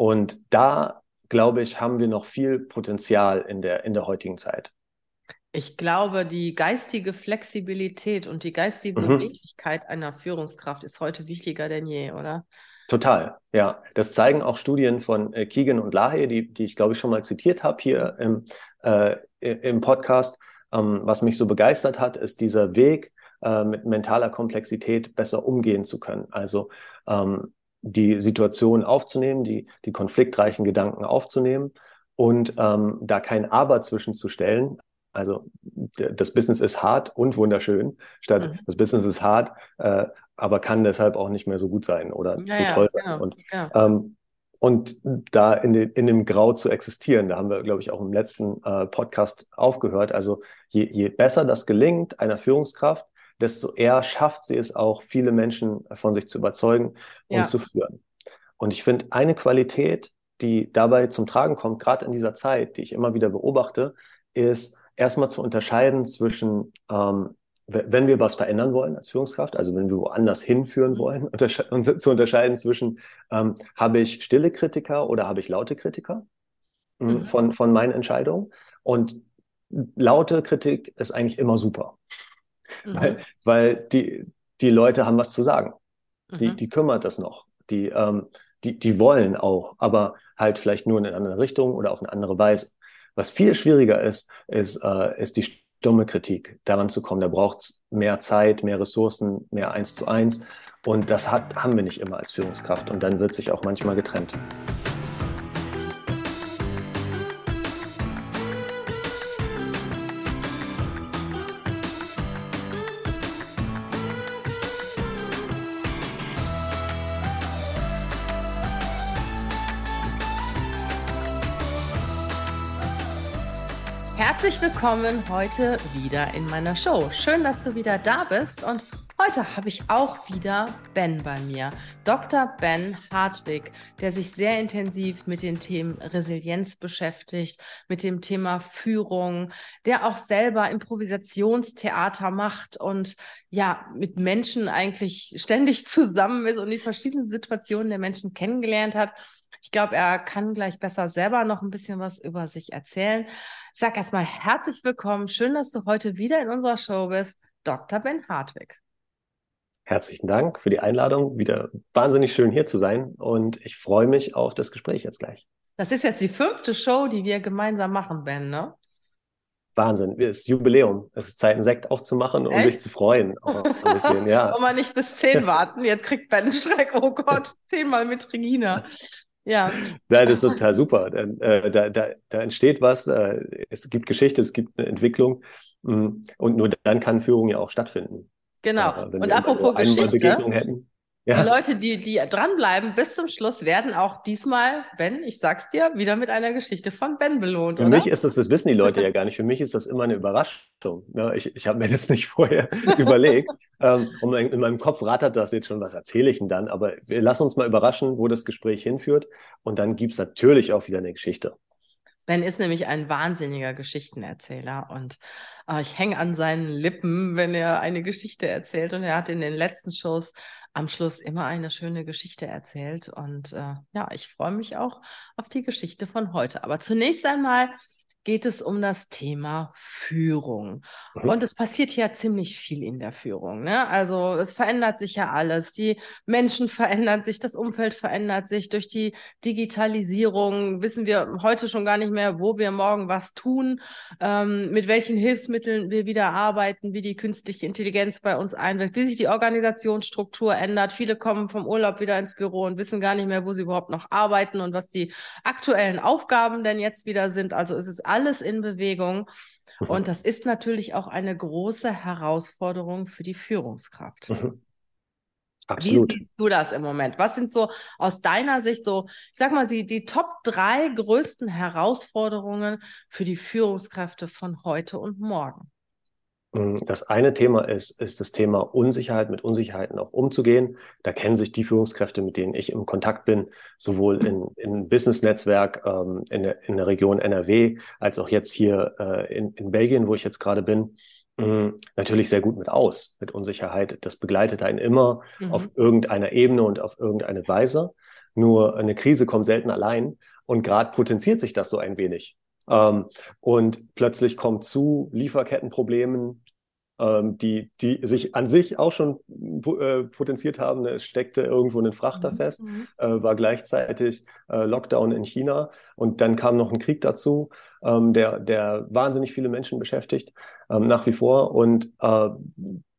Und da, glaube ich, haben wir noch viel Potenzial in der, in der heutigen Zeit. Ich glaube, die geistige Flexibilität und die geistige mhm. Beweglichkeit einer Führungskraft ist heute wichtiger denn je, oder? Total, ja. Das zeigen auch Studien von äh, Keegan und Lahe, die, die ich, glaube ich, schon mal zitiert habe hier im, äh, im Podcast. Ähm, was mich so begeistert hat, ist dieser Weg, äh, mit mentaler Komplexität besser umgehen zu können. Also ähm, die Situation aufzunehmen, die, die konfliktreichen Gedanken aufzunehmen und ähm, da kein Aber zwischenzustellen, also das Business ist hart und wunderschön, statt mhm. das Business ist hart, äh, aber kann deshalb auch nicht mehr so gut sein oder ja, zu toll sein. Genau. Und, ja. ähm, und da in, de, in dem Grau zu existieren, da haben wir, glaube ich, auch im letzten äh, Podcast aufgehört. Also je, je besser das gelingt einer Führungskraft, desto eher schafft sie es auch, viele Menschen von sich zu überzeugen und ja. zu führen. Und ich finde, eine Qualität, die dabei zum Tragen kommt, gerade in dieser Zeit, die ich immer wieder beobachte, ist, erstmal zu unterscheiden zwischen, ähm, wenn wir was verändern wollen als Führungskraft, also wenn wir woanders hinführen wollen, untersche und zu unterscheiden zwischen, ähm, habe ich stille Kritiker oder habe ich laute Kritiker hm, mhm. von, von meinen Entscheidungen. Und laute Kritik ist eigentlich immer super, mhm. weil, weil die, die Leute haben was zu sagen. Mhm. Die, die kümmert das noch. Die, ähm, die, die wollen auch, aber halt vielleicht nur in eine andere Richtung oder auf eine andere Weise. Was viel schwieriger ist, ist, äh, ist die stumme Kritik, daran zu kommen. Da braucht es mehr Zeit, mehr Ressourcen, mehr eins zu eins. Und das hat, haben wir nicht immer als Führungskraft. Und dann wird sich auch manchmal getrennt. Willkommen heute wieder in meiner Show. Schön, dass du wieder da bist und heute habe ich auch wieder Ben bei mir. Dr. Ben Hartwig, der sich sehr intensiv mit den Themen Resilienz beschäftigt, mit dem Thema Führung, der auch selber Improvisationstheater macht und ja, mit Menschen eigentlich ständig zusammen ist und die verschiedenen Situationen der Menschen kennengelernt hat. Ich glaube, er kann gleich besser selber noch ein bisschen was über sich erzählen. Ich sage erstmal herzlich willkommen. Schön, dass du heute wieder in unserer Show bist, Dr. Ben Hartwig. Herzlichen Dank für die Einladung. Wieder wahnsinnig schön hier zu sein und ich freue mich auf das Gespräch jetzt gleich. Das ist jetzt die fünfte Show, die wir gemeinsam machen, Ben, ne? Wahnsinn, es ist Jubiläum. Es ist Zeit, einen Sekt aufzumachen und um sich zu freuen. ein bisschen, ja. Wollen wir nicht bis zehn warten? Jetzt kriegt Ben Schreck. Oh Gott, zehnmal mit Regina. Ja. Nein, das ist total super. Äh, da, da, da entsteht was, äh, es gibt Geschichte, es gibt eine Entwicklung mm, und nur dann kann Führung ja auch stattfinden. Genau. Und apropos Geschichte, hätten, ja. Die Leute, die, die dranbleiben bis zum Schluss, werden auch diesmal, Ben, ich sag's dir, wieder mit einer Geschichte von Ben belohnt. Für oder? mich ist das, das wissen die Leute ja gar nicht. Für mich ist das immer eine Überraschung. Ne? Ich, ich habe mir das nicht vorher überlegt. Ähm, und in meinem Kopf rattert das jetzt schon, was erzähle ich denn dann? Aber wir lassen uns mal überraschen, wo das Gespräch hinführt. Und dann gibt's natürlich auch wieder eine Geschichte. Ben ist nämlich ein wahnsinniger Geschichtenerzähler und äh, ich hänge an seinen Lippen, wenn er eine Geschichte erzählt. Und er hat in den letzten Shows am Schluss immer eine schöne Geschichte erzählt. Und äh, ja, ich freue mich auch auf die Geschichte von heute. Aber zunächst einmal geht es um das Thema Führung. Mhm. Und es passiert ja ziemlich viel in der Führung. Ne? Also es verändert sich ja alles. Die Menschen verändern sich, das Umfeld verändert sich. Durch die Digitalisierung wissen wir heute schon gar nicht mehr, wo wir morgen was tun, ähm, mit welchen Hilfsmitteln wir wieder arbeiten, wie die künstliche Intelligenz bei uns einwirkt, wie sich die Organisationsstruktur ändert. Viele kommen vom Urlaub wieder ins Büro und wissen gar nicht mehr, wo sie überhaupt noch arbeiten und was die aktuellen Aufgaben denn jetzt wieder sind. Also es ist alles in Bewegung. Mhm. Und das ist natürlich auch eine große Herausforderung für die Führungskraft. Mhm. Absolut. Wie siehst du das im Moment? Was sind so aus deiner Sicht so, ich sag mal, die, die Top drei größten Herausforderungen für die Führungskräfte von heute und morgen? Mm, das eine Thema ist, ist das Thema Unsicherheit, mit Unsicherheiten auch umzugehen. Da kennen sich die Führungskräfte, mit denen ich im Kontakt bin, sowohl in, in Business-Netzwerk ähm, in, der, in der Region NRW als auch jetzt hier äh, in, in Belgien, wo ich jetzt gerade bin, mh, natürlich sehr gut mit aus, mit Unsicherheit. Das begleitet einen immer mhm. auf irgendeiner Ebene und auf irgendeine Weise. Nur eine Krise kommt selten allein und gerade potenziert sich das so ein wenig. Ähm, und plötzlich kommt zu Lieferkettenproblemen, ähm, die, die sich an sich auch schon äh, potenziert haben. Es steckte irgendwo ein Frachter mhm. fest, mhm. äh, war gleichzeitig äh, Lockdown in China und dann kam noch ein Krieg dazu, ähm, der, der wahnsinnig viele Menschen beschäftigt, ähm, nach wie vor. Und äh,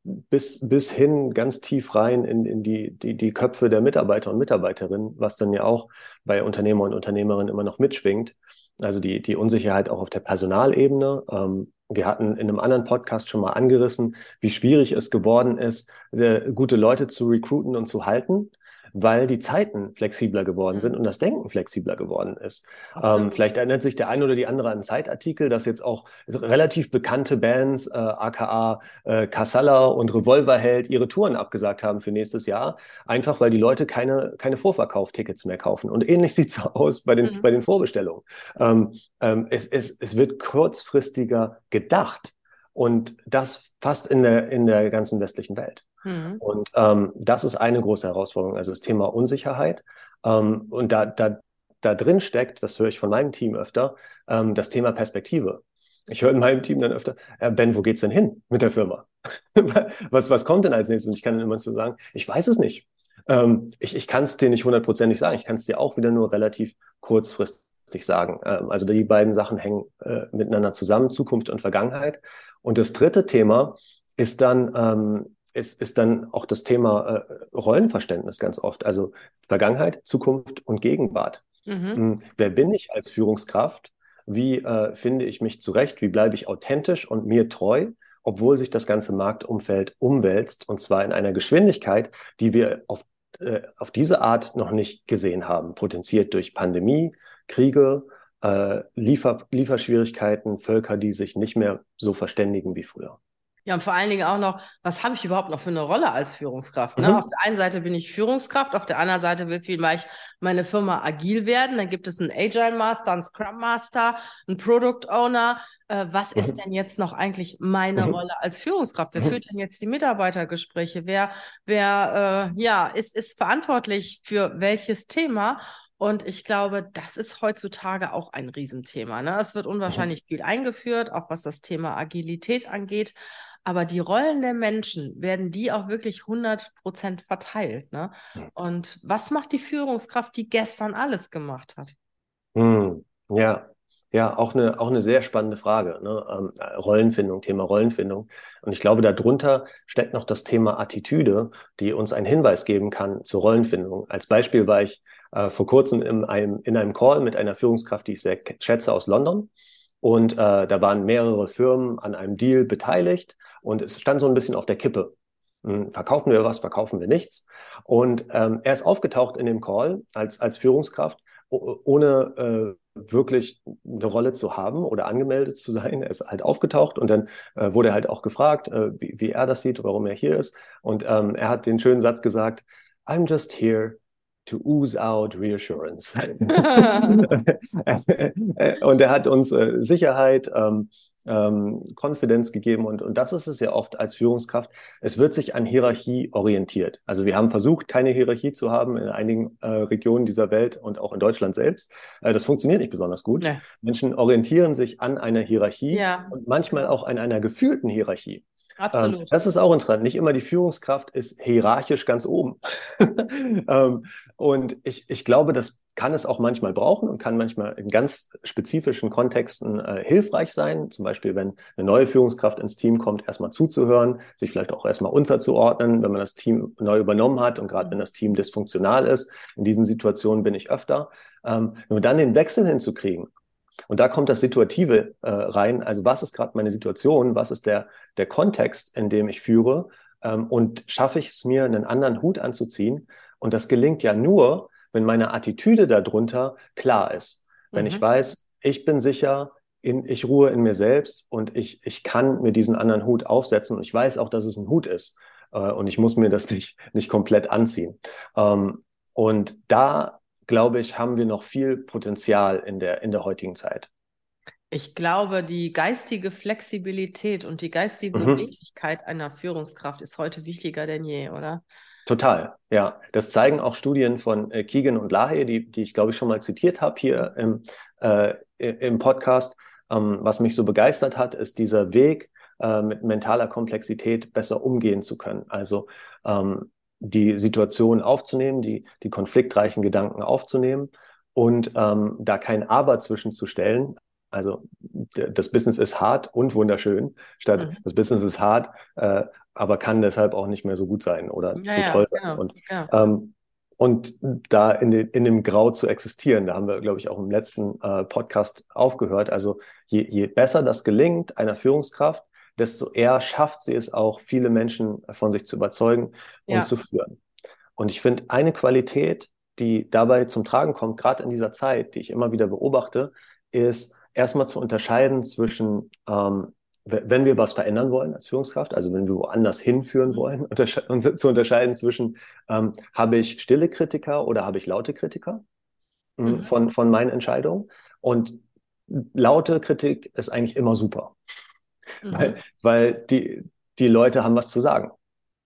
bis, bis hin ganz tief rein in, in die, die, die Köpfe der Mitarbeiter und Mitarbeiterinnen, was dann ja auch bei Unternehmer und Unternehmerinnen immer noch mitschwingt. Also die, die Unsicherheit auch auf der Personalebene. Ähm, wir hatten in einem anderen Podcast schon mal angerissen, wie schwierig es geworden ist, äh, gute Leute zu recruiten und zu halten weil die Zeiten flexibler geworden sind und das Denken flexibler geworden ist. Ähm, vielleicht erinnert sich der eine oder die andere an Zeitartikel, dass jetzt auch relativ bekannte Bands, äh, aka äh, Casalla und Revolverheld, ihre Touren abgesagt haben für nächstes Jahr, einfach weil die Leute keine, keine Vorverkauftickets mehr kaufen. Und ähnlich sieht es aus bei den, mhm. bei den Vorbestellungen. Ähm, ähm, es, es, es wird kurzfristiger gedacht. Und das fast in der, in der ganzen westlichen Welt. Mhm. Und ähm, das ist eine große Herausforderung, also das Thema Unsicherheit. Ähm, und da, da, da drin steckt, das höre ich von meinem Team öfter, ähm, das Thema Perspektive. Ich höre in meinem Team dann öfter, äh, Ben, wo geht's denn hin mit der Firma? was, was kommt denn als nächstes? Und ich kann dann immer so sagen, ich weiß es nicht. Ähm, ich ich kann es dir nicht hundertprozentig sagen. Ich kann es dir auch wieder nur relativ kurzfristig sagen. Ähm, also die beiden Sachen hängen äh, miteinander zusammen, Zukunft und Vergangenheit. Und das dritte Thema ist dann ähm, ist, ist dann auch das Thema äh, Rollenverständnis ganz oft. Also Vergangenheit, Zukunft und Gegenwart. Mhm. Hm, wer bin ich als Führungskraft? Wie äh, finde ich mich zurecht? Wie bleibe ich authentisch und mir treu, obwohl sich das ganze Marktumfeld umwälzt und zwar in einer Geschwindigkeit, die wir auf, äh, auf diese Art noch nicht gesehen haben, potenziert durch Pandemie, Kriege, äh, Liefer Lieferschwierigkeiten, Völker, die sich nicht mehr so verständigen wie früher. Ja, und vor allen Dingen auch noch, was habe ich überhaupt noch für eine Rolle als Führungskraft? Ne? Mhm. Auf der einen Seite bin ich Führungskraft, auf der anderen Seite will vielleicht meine Firma agil werden. Dann gibt es einen Agile Master, einen Scrum Master, einen Product Owner. Äh, was mhm. ist denn jetzt noch eigentlich meine mhm. Rolle als Führungskraft? Wer mhm. führt denn jetzt die Mitarbeitergespräche? Wer, wer äh, ja, ist, ist verantwortlich für welches Thema? Und ich glaube, das ist heutzutage auch ein Riesenthema. Ne? Es wird mhm. unwahrscheinlich viel eingeführt, auch was das Thema Agilität angeht. Aber die Rollen der Menschen, werden die auch wirklich 100 Prozent verteilt? Ne? Und was macht die Führungskraft, die gestern alles gemacht hat? Hm, ja, ja, auch eine, auch eine sehr spannende Frage. Ne? Ähm, Rollenfindung, Thema Rollenfindung. Und ich glaube, darunter steckt noch das Thema Attitüde, die uns einen Hinweis geben kann zur Rollenfindung. Als Beispiel war ich äh, vor kurzem in einem, in einem Call mit einer Führungskraft, die ich sehr schätze aus London. Und äh, da waren mehrere Firmen an einem Deal beteiligt und es stand so ein bisschen auf der Kippe. Hm, verkaufen wir was, verkaufen wir nichts. Und ähm, er ist aufgetaucht in dem Call als, als Führungskraft, ohne äh, wirklich eine Rolle zu haben oder angemeldet zu sein. Er ist halt aufgetaucht und dann äh, wurde er halt auch gefragt, äh, wie, wie, er das sieht, warum er hier ist. Und ähm, er hat den schönen Satz gesagt, I'm just here to ooze out reassurance. und er hat uns äh, Sicherheit, ähm, ähm, Confidence gegeben und, und das ist es ja oft als Führungskraft. Es wird sich an Hierarchie orientiert. Also wir haben versucht, keine Hierarchie zu haben in einigen äh, Regionen dieser Welt und auch in Deutschland selbst. Äh, das funktioniert nicht besonders gut. Nee. Menschen orientieren sich an einer Hierarchie ja. und manchmal auch an einer gefühlten Hierarchie. Absolut. Ähm, das ist auch interessant. Nicht immer die Führungskraft ist hierarchisch ganz oben. ähm, und ich, ich glaube, das kann es auch manchmal brauchen und kann manchmal in ganz spezifischen Kontexten äh, hilfreich sein. Zum Beispiel, wenn eine neue Führungskraft ins Team kommt, erstmal zuzuhören, sich vielleicht auch erstmal unterzuordnen, wenn man das Team neu übernommen hat und gerade wenn das Team dysfunktional ist. In diesen Situationen bin ich öfter. Ähm, nur dann den Wechsel hinzukriegen und da kommt das Situative äh, rein. Also was ist gerade meine Situation? Was ist der, der Kontext, in dem ich führe? Ähm, und schaffe ich es mir, einen anderen Hut anzuziehen? Und das gelingt ja nur, wenn meine Attitüde darunter klar ist. Wenn mhm. ich weiß, ich bin sicher, in, ich ruhe in mir selbst und ich, ich kann mir diesen anderen Hut aufsetzen und ich weiß auch, dass es ein Hut ist. Äh, und ich muss mir das nicht, nicht komplett anziehen. Ähm, und da glaube ich, haben wir noch viel Potenzial in der, in der heutigen Zeit. Ich glaube, die geistige Flexibilität und die geistige mhm. Beweglichkeit einer Führungskraft ist heute wichtiger denn je, oder? Total, ja. Das zeigen auch Studien von äh, Keegan und Lahe, die, die ich glaube ich schon mal zitiert habe hier im, äh, im Podcast. Ähm, was mich so begeistert hat, ist dieser Weg, äh, mit mentaler Komplexität besser umgehen zu können. Also ähm, die Situation aufzunehmen, die, die konfliktreichen Gedanken aufzunehmen und ähm, da kein Aber zwischenzustellen. Also das Business ist hart und wunderschön, statt mhm. das Business ist hart, äh, aber kann deshalb auch nicht mehr so gut sein oder ja, zu toll sein. Genau, und, ja. ähm, und da in, de, in dem Grau zu existieren, da haben wir, glaube ich, auch im letzten äh, Podcast aufgehört. Also je, je besser das gelingt einer Führungskraft, desto eher schafft sie es auch, viele Menschen von sich zu überzeugen und ja. zu führen. Und ich finde, eine Qualität, die dabei zum Tragen kommt, gerade in dieser Zeit, die ich immer wieder beobachte, ist erstmal zu unterscheiden zwischen, ähm, wenn wir was verändern wollen als Führungskraft, also wenn wir woanders hinführen wollen, untersche zu unterscheiden zwischen, ähm, habe ich stille Kritiker oder habe ich laute Kritiker hm, mhm. von, von meinen Entscheidungen. Und laute Kritik ist eigentlich immer super. Mhm. Weil, weil die, die Leute haben was zu sagen.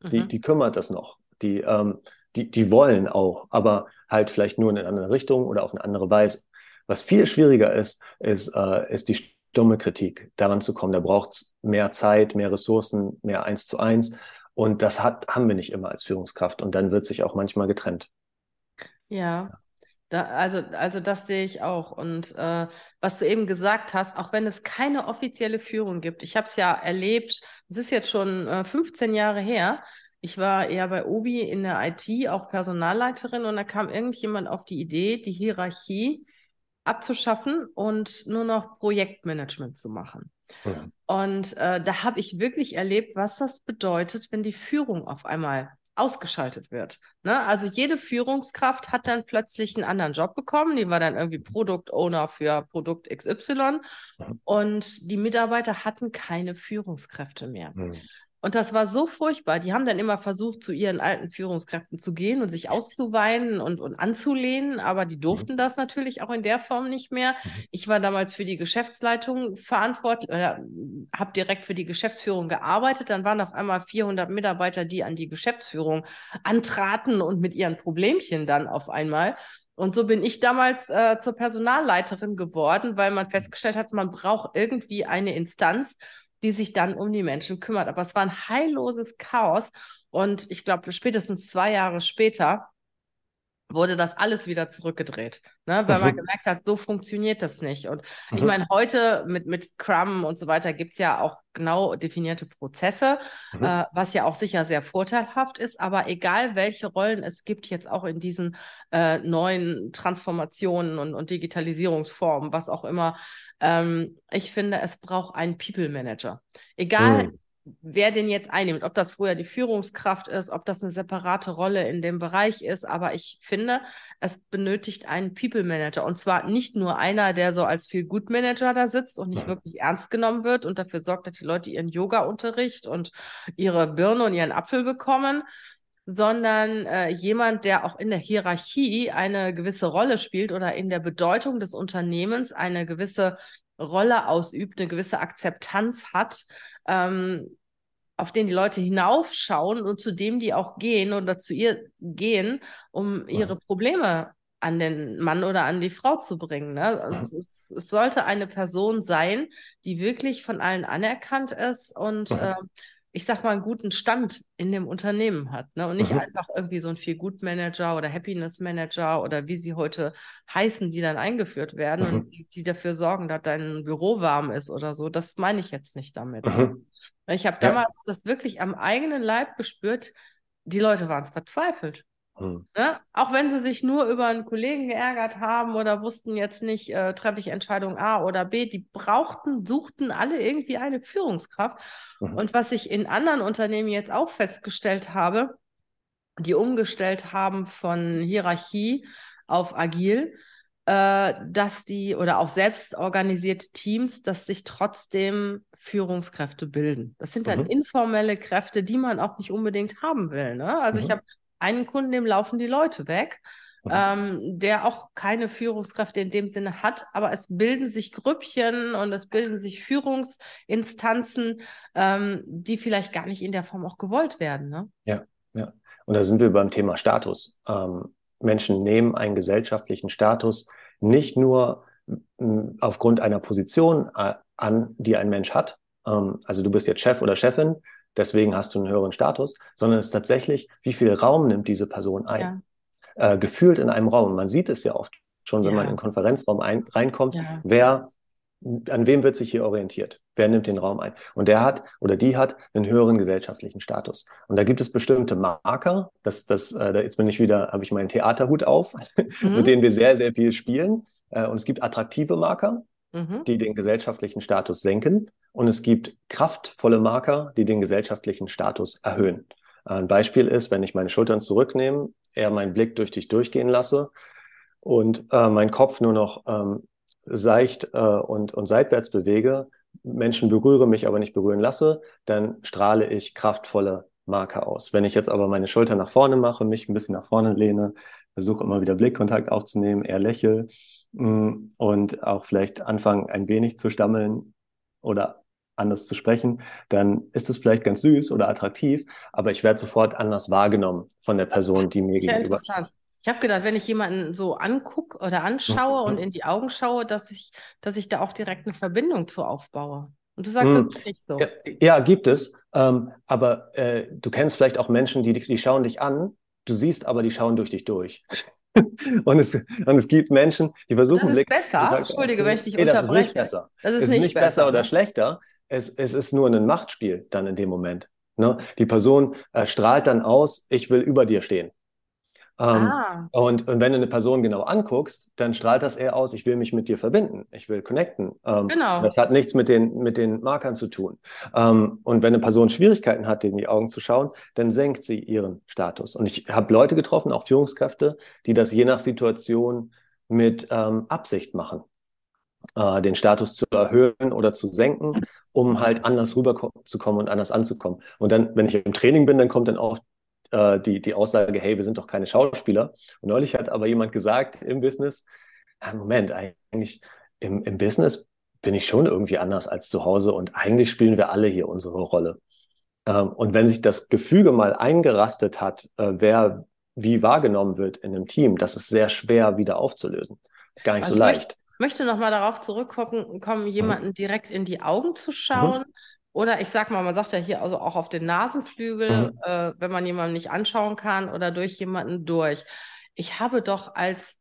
Mhm. Die, die kümmert das noch. Die, ähm, die, die wollen auch, aber halt vielleicht nur in eine andere Richtung oder auf eine andere Weise. Was viel schwieriger ist, ist, äh, ist die stumme Kritik, daran zu kommen. Da braucht es mehr Zeit, mehr Ressourcen, mehr eins zu eins. Und das hat, haben wir nicht immer als Führungskraft. Und dann wird sich auch manchmal getrennt. Ja. Da, also, also das sehe ich auch. Und äh, was du eben gesagt hast, auch wenn es keine offizielle Führung gibt, ich habe es ja erlebt, es ist jetzt schon äh, 15 Jahre her, ich war eher bei Obi in der IT, auch Personalleiterin, und da kam irgendjemand auf die Idee, die Hierarchie abzuschaffen und nur noch Projektmanagement zu machen. Mhm. Und äh, da habe ich wirklich erlebt, was das bedeutet, wenn die Führung auf einmal ausgeschaltet wird. Ne? Also jede Führungskraft hat dann plötzlich einen anderen Job bekommen. Die war dann irgendwie Produktowner für Produkt XY mhm. und die Mitarbeiter hatten keine Führungskräfte mehr. Mhm. Und das war so furchtbar. Die haben dann immer versucht, zu ihren alten Führungskräften zu gehen und sich auszuweinen und, und anzulehnen, aber die durften mhm. das natürlich auch in der Form nicht mehr. Mhm. Ich war damals für die Geschäftsleitung verantwortlich, äh, habe direkt für die Geschäftsführung gearbeitet. Dann waren auf einmal 400 Mitarbeiter, die an die Geschäftsführung antraten und mit ihren Problemchen dann auf einmal. Und so bin ich damals äh, zur Personalleiterin geworden, weil man festgestellt hat, man braucht irgendwie eine Instanz, die sich dann um die Menschen kümmert. Aber es war ein heilloses Chaos. Und ich glaube, spätestens zwei Jahre später wurde das alles wieder zurückgedreht, ne? weil man mhm. gemerkt hat, so funktioniert das nicht. Und mhm. ich meine, heute mit, mit Scrum und so weiter gibt es ja auch genau definierte Prozesse, mhm. äh, was ja auch sicher sehr vorteilhaft ist. Aber egal, welche Rollen es gibt jetzt auch in diesen äh, neuen Transformationen und, und Digitalisierungsformen, was auch immer, ähm, ich finde, es braucht einen People Manager. Egal, mhm. Wer den jetzt einnimmt, ob das früher die Führungskraft ist, ob das eine separate Rolle in dem Bereich ist, aber ich finde, es benötigt einen People Manager. Und zwar nicht nur einer, der so als Feel Good Manager da sitzt und nicht wirklich ernst genommen wird und dafür sorgt, dass die Leute ihren Yoga-Unterricht und ihre Birne und ihren Apfel bekommen, sondern äh, jemand, der auch in der Hierarchie eine gewisse Rolle spielt oder in der Bedeutung des Unternehmens eine gewisse Rolle ausübt, eine gewisse Akzeptanz hat, ähm, auf den die Leute hinaufschauen und zu dem die auch gehen oder zu ihr gehen, um ihre Probleme an den Mann oder an die Frau zu bringen. Ne? Also es, es, sollte eine Person sein, die wirklich von allen anerkannt ist und äh, ich sag mal, einen guten Stand in dem Unternehmen hat. Ne? Und nicht mhm. einfach irgendwie so ein Feel-Good-Manager oder Happiness-Manager oder wie sie heute heißen, die dann eingeführt werden mhm. und die, die, dafür sorgen, dass dein Büro warm ist oder so. Das meine ich jetzt nicht damit. Mhm. Ich habe damals ja. das wirklich am eigenen Leib gespürt. Die Leute waren verzweifelt. Hm. Ne? Auch wenn sie sich nur über einen Kollegen geärgert haben oder wussten jetzt nicht, äh, treffe ich Entscheidung A oder B, die brauchten, suchten alle irgendwie eine Führungskraft. Mhm. Und was ich in anderen Unternehmen jetzt auch festgestellt habe, die umgestellt haben von Hierarchie auf agil, äh, dass die oder auch selbst organisierte Teams, dass sich trotzdem Führungskräfte bilden. Das sind dann mhm. informelle Kräfte, die man auch nicht unbedingt haben will. Ne? Also mhm. ich habe einen Kunden, dem laufen die Leute weg, mhm. ähm, der auch keine Führungskräfte in dem Sinne hat, aber es bilden sich Grüppchen und es bilden sich Führungsinstanzen, ähm, die vielleicht gar nicht in der Form auch gewollt werden. Ne? Ja, ja. Und da sind wir beim Thema Status. Ähm, Menschen nehmen einen gesellschaftlichen Status nicht nur aufgrund einer Position äh, an, die ein Mensch hat. Ähm, also du bist jetzt Chef oder Chefin, deswegen hast du einen höheren Status, sondern es ist tatsächlich, wie viel Raum nimmt diese Person ein. Ja. Äh, gefühlt in einem Raum. Man sieht es ja oft schon, wenn ja. man in den Konferenzraum ein, reinkommt, ja. wer an wem wird sich hier orientiert? Wer nimmt den Raum ein? Und der hat oder die hat einen höheren gesellschaftlichen Status. Und da gibt es bestimmte Marker. Das, das, äh, jetzt bin ich wieder, habe ich meinen Theaterhut auf, mhm. mit denen wir sehr, sehr viel spielen. Äh, und es gibt attraktive Marker, mhm. die den gesellschaftlichen Status senken. Und es gibt kraftvolle Marker, die den gesellschaftlichen Status erhöhen. Ein Beispiel ist, wenn ich meine Schultern zurücknehme, eher meinen Blick durch dich durchgehen lasse und äh, mein Kopf nur noch ähm, seicht äh, und, und seitwärts bewege, Menschen berühre, mich aber nicht berühren lasse, dann strahle ich kraftvolle Marker aus. Wenn ich jetzt aber meine Schulter nach vorne mache, mich ein bisschen nach vorne lehne, versuche immer wieder Blickkontakt aufzunehmen, eher lächle und auch vielleicht anfangen, ein wenig zu stammeln oder anders zu sprechen, dann ist es vielleicht ganz süß oder attraktiv, aber ich werde sofort anders wahrgenommen von der Person, die mir gegenüber steht. Ich habe gedacht, wenn ich jemanden so angucke oder anschaue mhm. und in die Augen schaue, dass ich, dass ich da auch direkt eine Verbindung zu aufbaue. Und du sagst, mhm. das ist nicht so. Ja, ja gibt es. Ähm, aber äh, du kennst vielleicht auch Menschen, die, die schauen dich an, du siehst aber, die schauen durch dich durch. und, es, und es gibt Menschen, die versuchen... Das ist besser? Entschuldige, wenn ich dich nee, das ist nicht besser. Das ist, es ist nicht, nicht besser, besser oder ne? schlechter. Es, es ist nur ein Machtspiel dann in dem Moment. Ne? Die Person äh, strahlt dann aus, ich will über dir stehen. Ähm, ah. und, und, wenn du eine Person genau anguckst, dann strahlt das eher aus, ich will mich mit dir verbinden, ich will connecten. Ähm, genau. Das hat nichts mit den, mit den Markern zu tun. Ähm, und wenn eine Person Schwierigkeiten hat, in die Augen zu schauen, dann senkt sie ihren Status. Und ich habe Leute getroffen, auch Führungskräfte, die das je nach Situation mit ähm, Absicht machen. Äh, den Status zu erhöhen oder zu senken, um halt anders rüberzukommen und anders anzukommen. Und dann, wenn ich im Training bin, dann kommt dann oft äh, die, die Aussage, hey, wir sind doch keine Schauspieler. Und neulich hat aber jemand gesagt im Business, ah, Moment, eigentlich im, im Business bin ich schon irgendwie anders als zu Hause und eigentlich spielen wir alle hier unsere Rolle. Ähm, und wenn sich das Gefüge mal eingerastet hat, äh, wer wie wahrgenommen wird in einem Team, das ist sehr schwer wieder aufzulösen. Ist gar nicht also so leicht. Ich möchte nochmal darauf zurückkommen, kommen, jemanden mhm. direkt in die Augen zu schauen. Mhm. Oder ich sag mal, man sagt ja hier also auch auf den Nasenflügel, mhm. äh, wenn man jemanden nicht anschauen kann oder durch jemanden durch. Ich habe doch als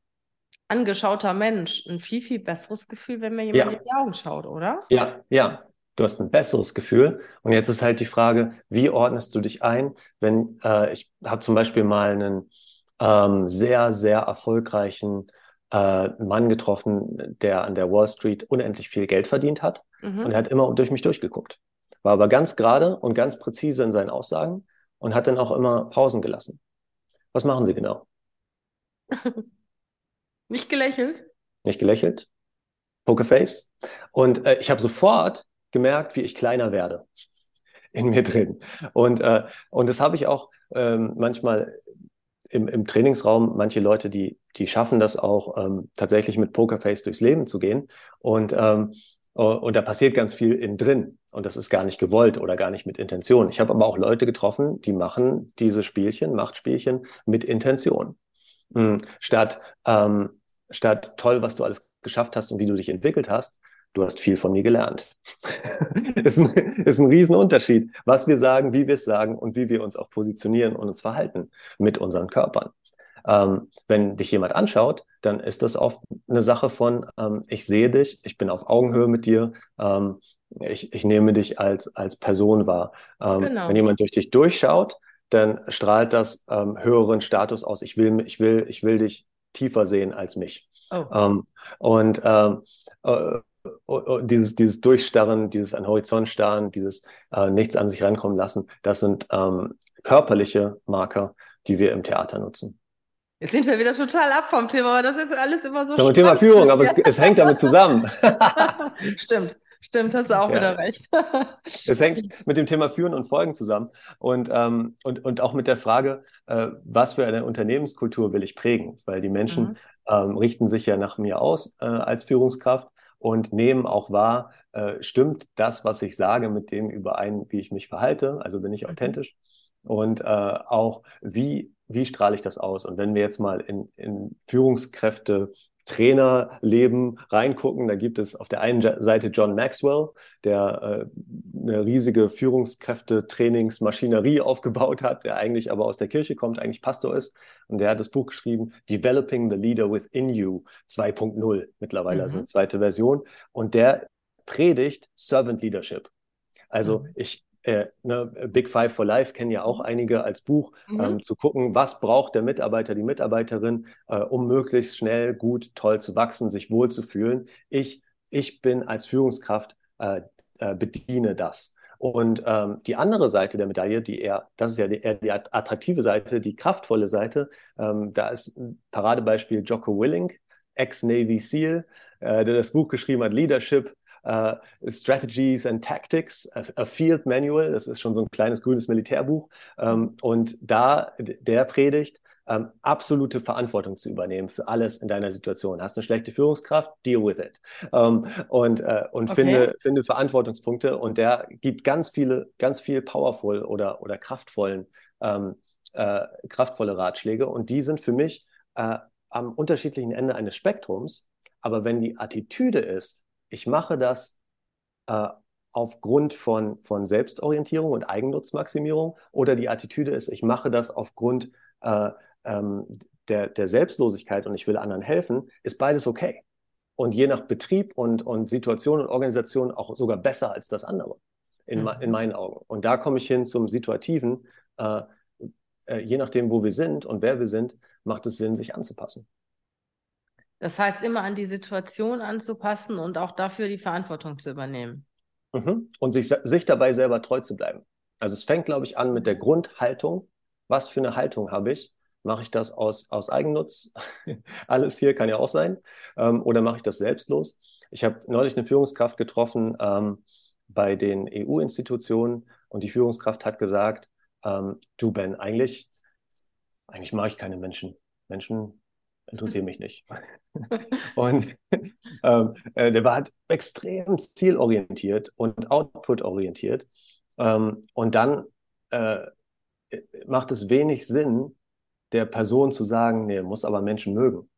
angeschauter Mensch ein viel, viel besseres Gefühl, wenn mir jemand ja. in die Augen schaut, oder? Ja, ja. Du hast ein besseres Gefühl. Und jetzt ist halt die Frage, wie ordnest du dich ein? Wenn äh, ich habe zum Beispiel mal einen ähm, sehr, sehr erfolgreichen äh, Mann getroffen, der an der Wall Street unendlich viel Geld verdient hat. Mhm. Und er hat immer durch mich durchgeguckt war aber ganz gerade und ganz präzise in seinen Aussagen und hat dann auch immer Pausen gelassen. Was machen Sie genau? Nicht gelächelt? Nicht gelächelt. Pokerface. Und äh, ich habe sofort gemerkt, wie ich kleiner werde in mir drin. Und, äh, und das habe ich auch ähm, manchmal im, im Trainingsraum. Manche Leute, die, die schaffen das auch ähm, tatsächlich mit Pokerface durchs Leben zu gehen. Und ähm, äh, und da passiert ganz viel innen drin. Und das ist gar nicht gewollt oder gar nicht mit Intention. Ich habe aber auch Leute getroffen, die machen diese Spielchen, Machtspielchen mit Intention. Hm, statt, ähm, statt toll, was du alles geschafft hast und wie du dich entwickelt hast, du hast viel von mir gelernt. ist, ein, ist ein Riesenunterschied, was wir sagen, wie wir es sagen und wie wir uns auch positionieren und uns verhalten mit unseren Körpern. Ähm, wenn dich jemand anschaut, dann ist das oft eine Sache von, ähm, ich sehe dich, ich bin auf Augenhöhe mit dir, ähm, ich, ich nehme dich als, als Person wahr. Ähm, genau. Wenn jemand durch dich durchschaut, dann strahlt das ähm, höheren Status aus. Ich will, ich will, ich will dich tiefer sehen als mich. Oh. Ähm, und äh, äh, dieses, dieses Durchstarren, dieses an Horizont starren, dieses äh, nichts an sich rankommen lassen, das sind ähm, körperliche Marker, die wir im Theater nutzen. Jetzt sind wir wieder total ab vom Thema, aber das ist alles immer so Vom Thema Führung, aber es, es, hängt damit zusammen. Stimmt. Stimmt, hast du auch ja. wieder recht. es hängt mit dem Thema Führen und Folgen zusammen und, ähm, und, und auch mit der Frage, äh, was für eine Unternehmenskultur will ich prägen? Weil die Menschen mhm. ähm, richten sich ja nach mir aus äh, als Führungskraft und nehmen auch wahr, äh, stimmt das, was ich sage, mit dem überein, wie ich mich verhalte? Also bin ich mhm. authentisch? und äh, auch wie, wie strahle ich das aus? Und wenn wir jetzt mal in, in Führungskräfte Trainerleben reingucken, da gibt es auf der einen Seite John Maxwell, der äh, eine riesige Führungskräfte-Trainingsmaschinerie aufgebaut hat, der eigentlich aber aus der Kirche kommt, eigentlich Pastor ist. Und der hat das Buch geschrieben, Developing the Leader Within You 2.0, mittlerweile mhm. also eine zweite Version. Und der predigt Servant Leadership. Also mhm. ich äh, ne, Big Five for Life kennen ja auch einige als Buch, mhm. ähm, zu gucken, was braucht der Mitarbeiter, die Mitarbeiterin, äh, um möglichst schnell, gut, toll zu wachsen, sich wohlzufühlen. Ich, ich bin als Führungskraft, äh, äh, bediene das. Und ähm, die andere Seite der Medaille, die eher, das ist ja die, eher die attraktive Seite, die kraftvolle Seite, ähm, da ist ein Paradebeispiel Jocko Willink, Ex-Navy SEAL, äh, der das Buch geschrieben hat, Leadership, Uh, Strategies and Tactics, a, a, Field Manual, das ist schon so ein kleines grünes Militärbuch. Um, ähm, und da, der predigt, ähm, absolute Verantwortung zu übernehmen für alles in deiner Situation. Hast eine schlechte Führungskraft, deal with it. Ähm, und uh, und okay. finde, finde Verantwortungspunkte und der gibt ganz viele, ganz viel powerful oder, oder kraftvollen, uh, kraftvolle Ratschläge und die sind für mich am unterschiedlichen Ende eines Spektrums. Aber wenn die Attitüde ist, ich mache das äh, aufgrund von, von Selbstorientierung und Eigennutzmaximierung oder die Attitüde ist, ich mache das aufgrund äh, ähm, der, der Selbstlosigkeit und ich will anderen helfen, ist beides okay. Und je nach Betrieb und, und Situation und Organisation auch sogar besser als das andere, in, mhm. in meinen Augen. Und da komme ich hin zum Situativen. Äh, äh, je nachdem, wo wir sind und wer wir sind, macht es Sinn, sich anzupassen. Das heißt, immer an die Situation anzupassen und auch dafür die Verantwortung zu übernehmen. Mhm. Und sich, sich dabei selber treu zu bleiben. Also es fängt, glaube ich, an mit der Grundhaltung. Was für eine Haltung habe ich? Mache ich das aus, aus Eigennutz? Alles hier kann ja auch sein. Ähm, oder mache ich das selbstlos? Ich habe neulich eine Führungskraft getroffen ähm, bei den EU-Institutionen und die Führungskraft hat gesagt, ähm, du Ben, eigentlich, eigentlich mache ich keine Menschen. Menschen interessieren mich nicht. und ähm, äh, der war halt extrem zielorientiert und outputorientiert. Ähm, und dann äh, macht es wenig Sinn, der Person zu sagen, nee, muss aber Menschen mögen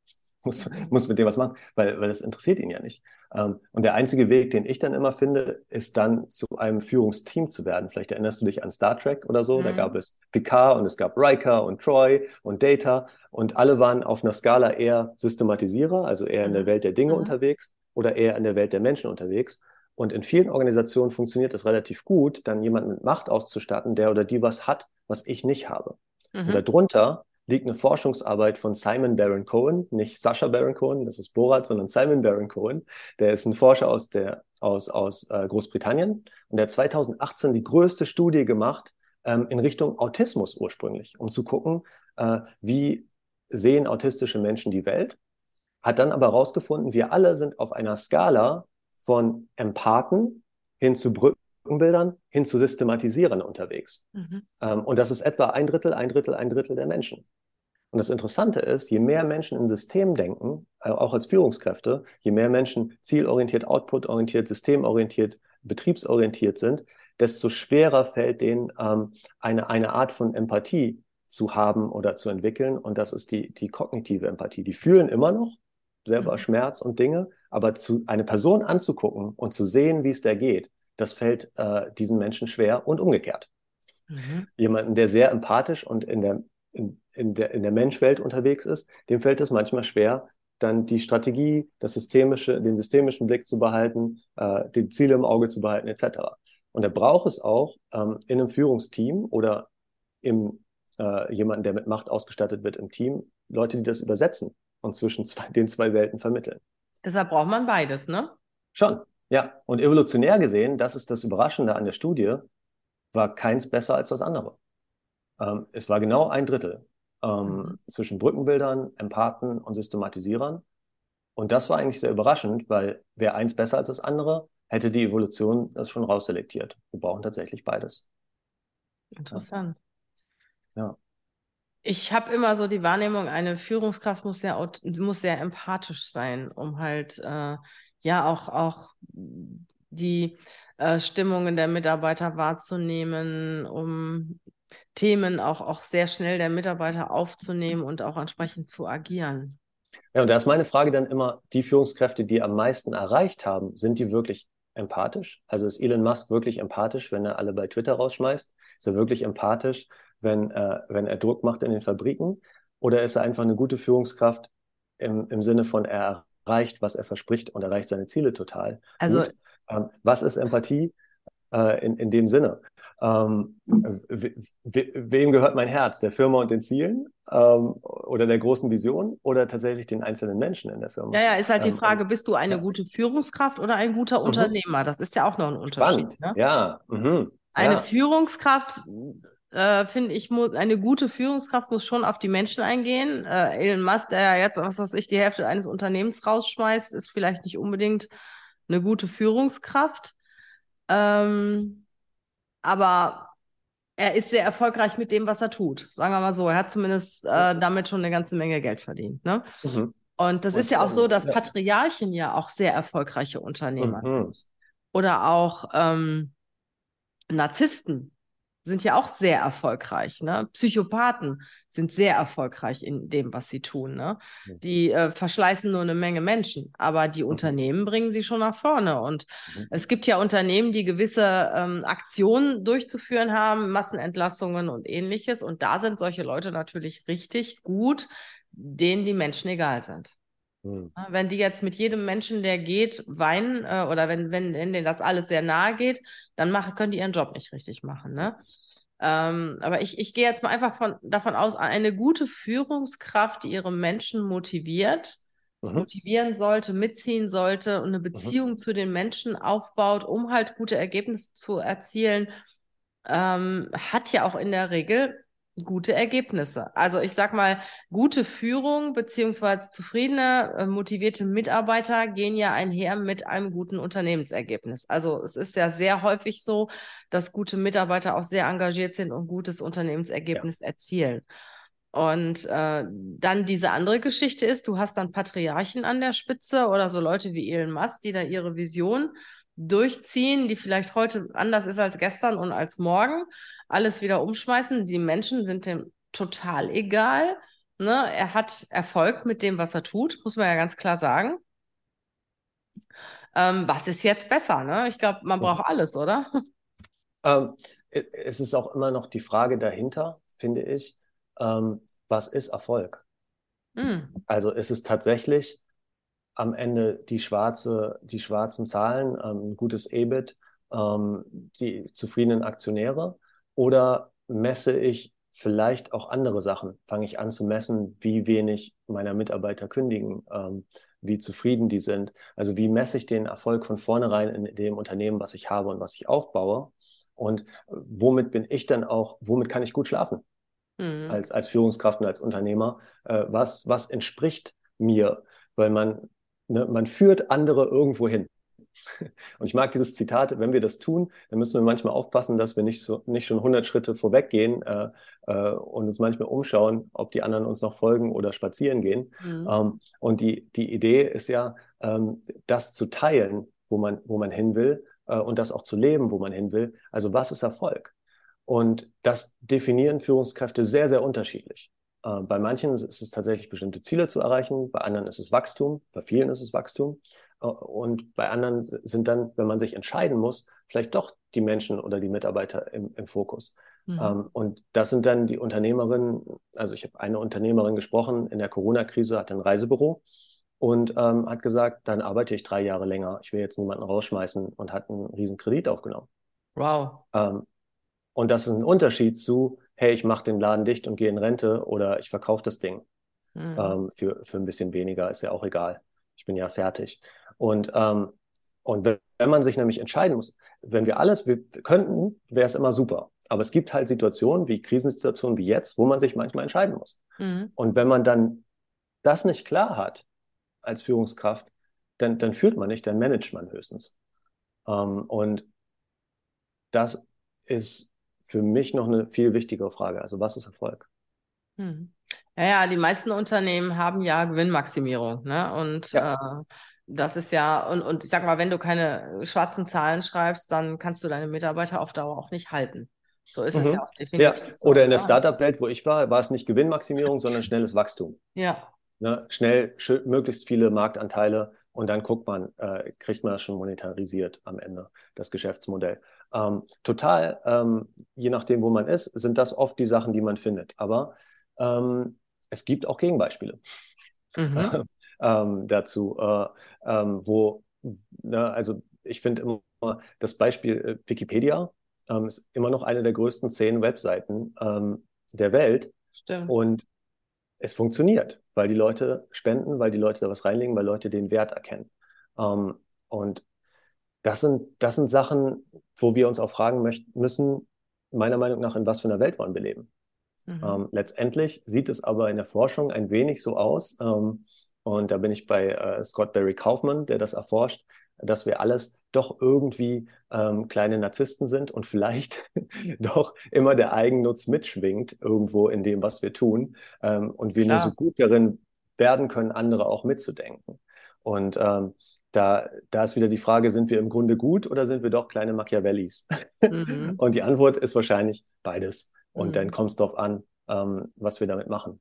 muss, muss mit dem was machen, weil, weil das interessiert ihn ja nicht. Ähm, und der einzige Weg, den ich dann immer finde, ist dann zu einem Führungsteam zu werden. Vielleicht erinnerst du dich an Star Trek oder so. Mhm. Da gab es Picard und es gab Riker und Troy und Data und alle waren auf einer Skala eher Systematisierer, also eher in der mhm. Welt der Dinge mhm. unterwegs oder eher in der Welt der Menschen unterwegs. Und in vielen Organisationen funktioniert es relativ gut, dann jemanden mit Macht auszustatten, der oder die was hat, was ich nicht habe. Mhm. Und darunter liegt eine Forschungsarbeit von Simon Baron Cohen, nicht Sascha Baron Cohen, das ist Borat, sondern Simon Baron Cohen. Der ist ein Forscher aus, der, aus, aus äh, Großbritannien und der hat 2018 die größte Studie gemacht ähm, in Richtung Autismus ursprünglich, um zu gucken, äh, wie sehen autistische Menschen die Welt. Hat dann aber herausgefunden, wir alle sind auf einer Skala von Empathen hin zu Brückenbildern hin zu Systematisieren unterwegs. Mhm. Ähm, und das ist etwa ein Drittel, ein Drittel, ein Drittel der Menschen. Und das Interessante ist, je mehr Menschen in System denken, äh, auch als Führungskräfte, je mehr Menschen zielorientiert, outputorientiert, systemorientiert, betriebsorientiert sind, desto schwerer fällt denen ähm, eine, eine Art von Empathie zu haben oder zu entwickeln. Und das ist die, die kognitive Empathie. Die fühlen immer noch selber mhm. Schmerz und Dinge, aber zu, eine Person anzugucken und zu sehen, wie es der geht, das fällt äh, diesen Menschen schwer und umgekehrt. Mhm. Jemanden, der sehr empathisch und in der in, in der, in der Menschwelt unterwegs ist, dem fällt es manchmal schwer, dann die Strategie, das systemische, den systemischen Blick zu behalten, äh, die Ziele im Auge zu behalten, etc. Und er braucht es auch ähm, in einem Führungsteam oder im äh, jemanden, der mit Macht ausgestattet wird im Team, Leute, die das übersetzen und zwischen zwei, den zwei Welten vermitteln. Deshalb braucht man beides, ne? Schon, ja. Und evolutionär gesehen, das ist das Überraschende an der Studie, war keins besser als das andere. Ähm, es war genau ein Drittel ähm, mhm. zwischen Brückenbildern, Empathen und Systematisierern. Und das war eigentlich sehr überraschend, weil wäre eins besser als das andere, hätte die Evolution das schon rausselektiert. Wir brauchen tatsächlich beides. Interessant. Ja. Ich habe immer so die Wahrnehmung, eine Führungskraft muss sehr, muss sehr empathisch sein, um halt äh, ja auch, auch die äh, Stimmungen der Mitarbeiter wahrzunehmen, um Themen auch, auch sehr schnell der Mitarbeiter aufzunehmen und auch entsprechend zu agieren. Ja, und da ist meine Frage dann immer, die Führungskräfte, die am meisten erreicht haben, sind die wirklich empathisch? Also ist Elon Musk wirklich empathisch, wenn er alle bei Twitter rausschmeißt? Ist er wirklich empathisch, wenn, äh, wenn er Druck macht in den Fabriken? Oder ist er einfach eine gute Führungskraft im, im Sinne von, er erreicht, was er verspricht und erreicht seine Ziele total? Also, ähm, was ist Empathie äh, in, in dem Sinne? Ähm, we, we, wem gehört mein Herz? Der Firma und den Zielen ähm, oder der großen Vision oder tatsächlich den einzelnen Menschen in der Firma? Ja, ja, ist halt die ähm, Frage, bist du eine ja. gute Führungskraft oder ein guter mhm. Unternehmer? Das ist ja auch noch ein Unterschied. Ne? Ja. Mhm. Eine ja. Führungskraft, äh, finde ich, muss, eine gute Führungskraft muss schon auf die Menschen eingehen. Äh, Elon Musk, der ja jetzt, was weiß ich, die Hälfte eines Unternehmens rausschmeißt, ist vielleicht nicht unbedingt eine gute Führungskraft. Ähm, aber er ist sehr erfolgreich mit dem, was er tut. Sagen wir mal so. Er hat zumindest äh, damit schon eine ganze Menge Geld verdient. Ne? Mhm. Und das Und ist ja auch so, dass ja. Patriarchen ja auch sehr erfolgreiche Unternehmer mhm. sind. Oder auch ähm, Narzissten sind ja auch sehr erfolgreich. Ne? Psychopathen sind sehr erfolgreich in dem, was sie tun. Ne? Die äh, verschleißen nur eine Menge Menschen, aber die mhm. Unternehmen bringen sie schon nach vorne. Und mhm. es gibt ja Unternehmen, die gewisse ähm, Aktionen durchzuführen haben, Massenentlassungen und ähnliches. Und da sind solche Leute natürlich richtig gut, denen die Menschen egal sind. Mhm. Wenn die jetzt mit jedem Menschen, der geht, weinen äh, oder wenn, wenn, denen das alles sehr nahe geht, dann machen, können die ihren Job nicht richtig machen. Ne? Ähm, aber ich, ich gehe jetzt mal einfach von, davon aus, eine gute Führungskraft, die ihre Menschen motiviert, mhm. motivieren sollte, mitziehen sollte und eine mhm. Beziehung mhm. zu den Menschen aufbaut, um halt gute Ergebnisse zu erzielen, ähm, hat ja auch in der Regel gute Ergebnisse. Also ich sag mal, gute Führung beziehungsweise zufriedene, äh, motivierte Mitarbeiter gehen ja einher mit einem guten Unternehmensergebnis. Also es ist ja sehr häufig so, dass gute Mitarbeiter auch sehr engagiert sind und gutes Unternehmensergebnis ja. erzielen. Und äh, dann diese andere Geschichte ist, du hast dann Patriarchen an der Spitze oder so Leute wie Elon Musk, die da ihre Vision durchziehen, die vielleicht heute anders ist als gestern und als morgen, alles wieder umschmeißen. Die Menschen sind dem total egal. Ne? Er hat Erfolg mit dem, was er tut, muss man ja ganz klar sagen. Ähm, was ist jetzt besser? Ne? Ich glaube, man braucht alles, oder? Ähm, es ist auch immer noch die Frage dahinter, finde ich, ähm, was ist Erfolg? Mhm. Also ist es tatsächlich am Ende die, schwarze, die schwarzen Zahlen, ähm, ein gutes EBIT, ähm, die zufriedenen Aktionäre? Oder messe ich vielleicht auch andere Sachen? Fange ich an zu messen, wie wenig meiner Mitarbeiter kündigen, ähm, wie zufrieden die sind? Also wie messe ich den Erfolg von vornherein in dem Unternehmen, was ich habe und was ich aufbaue? Und womit bin ich dann auch, womit kann ich gut schlafen? Mhm. Als, als Führungskraft und als Unternehmer. Äh, was, was entspricht mir? Weil man Ne? Man führt andere irgendwo hin. Und ich mag dieses Zitat, wenn wir das tun, dann müssen wir manchmal aufpassen, dass wir nicht, so, nicht schon 100 Schritte vorweggehen äh, äh, und uns manchmal umschauen, ob die anderen uns noch folgen oder spazieren gehen. Mhm. Ähm, und die, die Idee ist ja, ähm, das zu teilen, wo man, wo man hin will äh, und das auch zu leben, wo man hin will. Also was ist Erfolg? Und das definieren Führungskräfte sehr, sehr unterschiedlich. Äh, bei manchen ist es tatsächlich bestimmte Ziele zu erreichen, bei anderen ist es Wachstum, bei vielen ist es Wachstum. Äh, und bei anderen sind dann, wenn man sich entscheiden muss, vielleicht doch die Menschen oder die Mitarbeiter im, im Fokus. Mhm. Ähm, und das sind dann die Unternehmerinnen, also ich habe eine Unternehmerin gesprochen, in der Corona-Krise hat ein Reisebüro und ähm, hat gesagt, dann arbeite ich drei Jahre länger, ich will jetzt niemanden rausschmeißen und hat einen riesen Kredit aufgenommen. Wow. Ähm, und das ist ein Unterschied zu, hey, ich mache den Laden dicht und gehe in Rente oder ich verkaufe das Ding mhm. ähm, für, für ein bisschen weniger, ist ja auch egal. Ich bin ja fertig. Und, ähm, und wenn, wenn man sich nämlich entscheiden muss, wenn wir alles wir könnten, wäre es immer super. Aber es gibt halt Situationen wie Krisensituationen wie jetzt, wo man sich manchmal entscheiden muss. Mhm. Und wenn man dann das nicht klar hat als Führungskraft, dann, dann führt man nicht, dann managt man höchstens. Ähm, und das ist für mich noch eine viel wichtigere Frage. Also was ist Erfolg? Hm. Ja, ja, die meisten Unternehmen haben ja Gewinnmaximierung. Ne? Und ja. äh, das ist ja, und, und ich sag mal, wenn du keine schwarzen Zahlen schreibst, dann kannst du deine Mitarbeiter auf Dauer auch nicht halten. So ist es Mhm. ja auch definitiv. Ja, oder in der ja. Startup-Welt, wo ich war, war es nicht Gewinnmaximierung, sondern schnelles Wachstum. Ja, Ne? Schnell, möglichst viele Marktanteile und dann guckt man, äh, kriegt man das schon monetarisiert am Ende, das Geschäftsmodell. Ähm, total, ähm, je nachdem, wo man ist, sind das oft die Sachen, die man findet. Aber ähm, es gibt auch Gegenbeispiele mhm. ähm, dazu, äh, ähm, wo, ne, also ich finde immer das Beispiel äh, Wikipedia ähm, ist immer noch eine der größten zehn Webseiten der Welt stimmt. und es funktioniert, weil die Leute spenden, weil die Leute da was reinlegen, weil Leute den Wert erkennen. Ähm, und das sind, das sind Sachen, wo wir uns auch fragen möchten, müssen, meiner Meinung nach, in was für einer Welt wollen wir leben. Mhm. Ähm, letztendlich sieht es aber in der Forschung ein wenig so aus, ähm, und da bin ich bei äh, Scott Barry Kaufman, der das erforscht, dass wir alles doch irgendwie ähm, kleine Narzissten sind und vielleicht doch immer der Eigennutz mitschwingt irgendwo in dem, was wir tun. Ähm, und wir nur Klar. so gut darin werden können, andere auch mitzudenken. Und ähm, da, da ist wieder die Frage, sind wir im Grunde gut oder sind wir doch kleine Machiavellis? Mhm. Und die Antwort ist wahrscheinlich beides. Und Mhm. dann kommt es darauf an, ähm, was wir damit machen.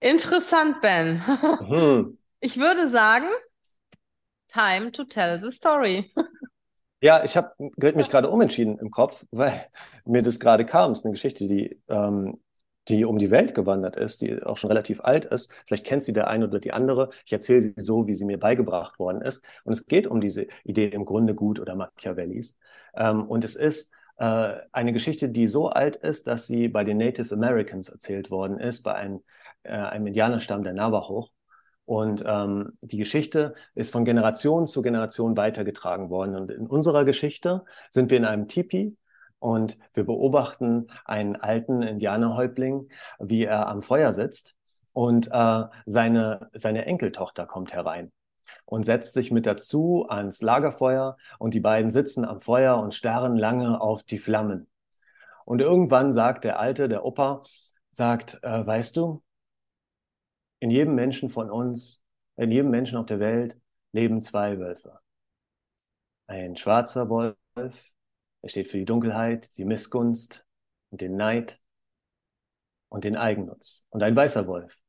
Interessant, Ben. Mhm. Ich würde sagen, time to tell the story. Ja, ich habe mich gerade umentschieden im Kopf, weil mir das gerade kam. Es ist eine Geschichte, die, ähm, die um die Welt gewandert ist, die auch schon relativ alt ist. Vielleicht kennt sie der eine oder die andere. Ich erzähle sie so, wie sie mir beigebracht worden ist. Und es geht um diese Idee im Grunde gut oder Machiavellis. Ähm, und es ist äh, eine Geschichte, die so alt ist, dass sie bei den Native Americans erzählt worden ist, bei einem, äh, einem Indianerstamm der Navajo. Und ähm, die Geschichte ist von Generation zu Generation weitergetragen worden. Und in unserer Geschichte sind wir in einem Tipi und wir beobachten einen alten Indianerhäuptling, wie er am Feuer sitzt und äh, seine, seine Enkeltochter kommt herein und setzt sich mit dazu ans Lagerfeuer und die beiden sitzen am Feuer und starren lange auf die Flammen. Und irgendwann sagt der Alte, der Opa, sagt, äh, weißt du, in jedem Menschen von uns, in jedem Menschen auf der Welt leben zwei Wölfe. Ein schwarzer Wolf, er steht für die Dunkelheit, die Missgunst und den Neid und den Eigennutz. Und ein weißer Wolf,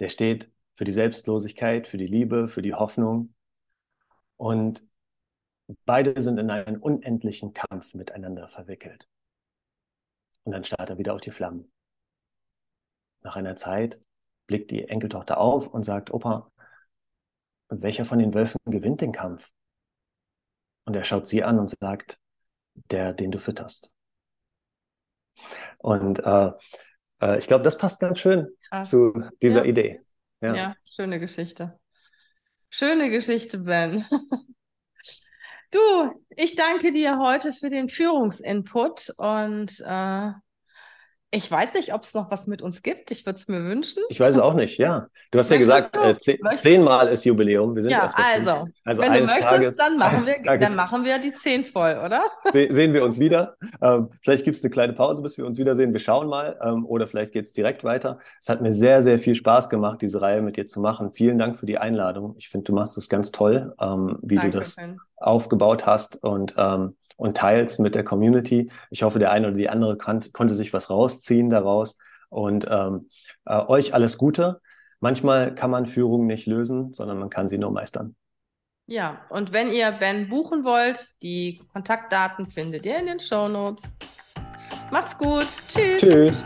der steht für die Selbstlosigkeit, für die Liebe, für die Hoffnung. Und beide sind in einen unendlichen Kampf miteinander verwickelt. Und dann starrt er wieder auf die Flammen. Nach einer Zeit blickt die Enkeltochter auf und sagt, Opa, welcher von den Wölfen gewinnt den Kampf? Und er schaut sie an und sagt, der, den du fütterst. Und äh, äh, ich glaube, das passt ganz schön Krass. zu dieser Ja. Idee. Ja. Ja. schöne Geschichte. Schöne Geschichte, Ben. Du, ich danke dir heute für den Führungsinput und äh, ich weiß nicht, ob es noch was mit uns gibt. Ich würde es mir wünschen. Ich weiß es auch nicht, ja. Du hast ja Möchtest gesagt, du? äh, ze Möchtest- zehnmal ist Jubiläum. Wir sind Ja, erst also, also wenn du möchtest, Tages, dann machen wir, Tages dann machen wir die zehn voll, oder? se- sehen wir uns wieder. Ähm, vielleicht gibt es eine kleine Pause, bis wir uns wiedersehen. Wir schauen mal. Ähm, oder vielleicht geht es direkt weiter. Es hat mir sehr, sehr viel Spaß gemacht, diese Reihe mit dir zu machen. Vielen Dank für die Einladung. Ich finde, du machst es ganz toll, ähm, wie Danke, du das aufgebaut hast und, ähm, und teilst mit der Community. Ich hoffe, der eine oder die andere kann, konnte sich was rausziehen daraus. Und ähm, äh, euch alles Gute. Manchmal kann man Führung nicht lösen, sondern man kann sie nur meistern. Ja, und wenn ihr Ben buchen wollt, die Kontaktdaten findet ihr in den Shownotes. Macht's gut. Tschüss. Tschüss.